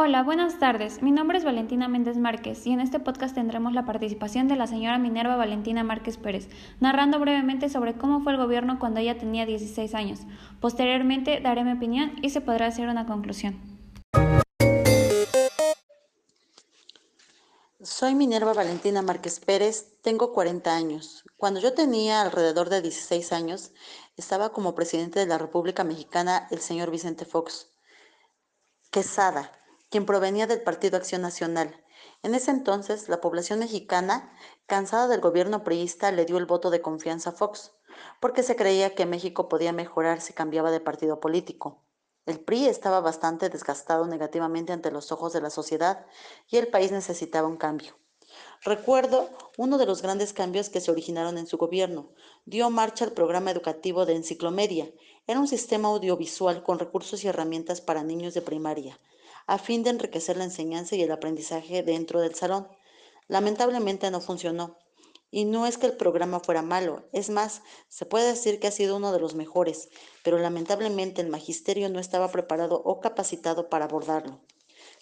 Hola, buenas tardes. Mi nombre es Valentina Méndez Márquez y en este podcast tendremos la participación de la señora Minerva Valentina Márquez Pérez, narrando brevemente sobre cómo fue el gobierno cuando ella tenía 16 años. Posteriormente daré mi opinión y se podrá hacer una conclusión. Soy Minerva Valentina Márquez Pérez, tengo 40 años. Cuando yo tenía alrededor de 16 años, estaba como presidente de la República Mexicana el señor Vicente Fox Quesada quien provenía del Partido Acción Nacional. En ese entonces, la población mexicana, cansada del gobierno priista, le dio el voto de confianza a Fox, porque se creía que México podía mejorar si cambiaba de partido político. El PRI estaba bastante desgastado negativamente ante los ojos de la sociedad y el país necesitaba un cambio. Recuerdo uno de los grandes cambios que se originaron en su gobierno. Dio marcha al programa educativo de Enciclomedia. Era un sistema audiovisual con recursos y herramientas para niños de primaria a fin de enriquecer la enseñanza y el aprendizaje dentro del salón. Lamentablemente no funcionó. Y no es que el programa fuera malo, es más, se puede decir que ha sido uno de los mejores, pero lamentablemente el magisterio no estaba preparado o capacitado para abordarlo.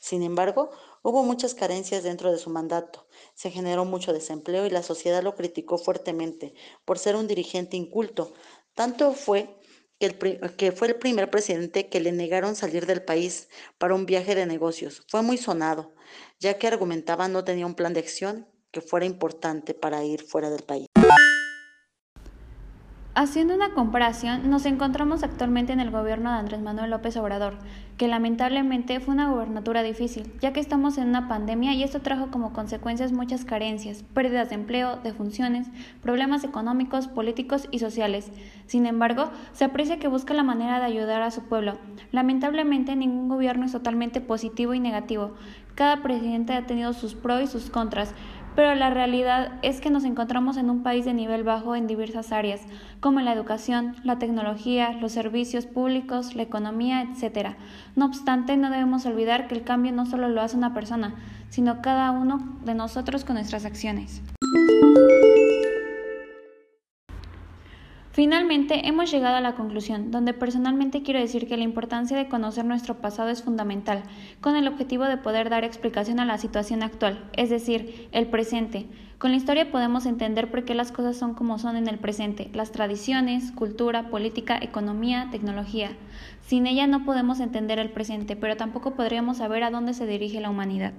Sin embargo, hubo muchas carencias dentro de su mandato, se generó mucho desempleo y la sociedad lo criticó fuertemente por ser un dirigente inculto. Tanto fue que, fue el primer presidente que le negaron salir del país para un viaje de negocios. Fue muy sonado, ya que argumentaba no tenía un plan de acción que fuera importante para ir fuera del país. Haciendo una comparación, nos encontramos actualmente en el gobierno de Andrés Manuel López Obrador, que lamentablemente fue una gobernatura difícil, ya que estamos en una pandemia y esto trajo como consecuencias muchas carencias, pérdidas de empleo, de funciones, problemas económicos, políticos y sociales. Sin embargo, se aprecia que busca la manera de ayudar a su pueblo. Lamentablemente, ningún gobierno es totalmente positivo y negativo. Cada presidente ha tenido sus pros y sus contras, pero la realidad es que nos encontramos en un país de nivel bajo en diversas áreas, como la educación, la tecnología, los servicios públicos, la economía, etc. No obstante, no debemos olvidar que el cambio no solo lo hace una persona, sino cada uno de nosotros con nuestras acciones. Finalmente, hemos llegado a la conclusión, donde personalmente quiero decir que la importancia de conocer nuestro pasado es fundamental, con el objetivo de poder dar explicación a la situación actual, es decir, el presente. Con la historia podemos entender por qué las cosas son como son en el presente, las tradiciones, cultura, política, economía, tecnología. Sin ella no podemos entender el presente, pero tampoco podríamos saber a dónde se dirige la humanidad.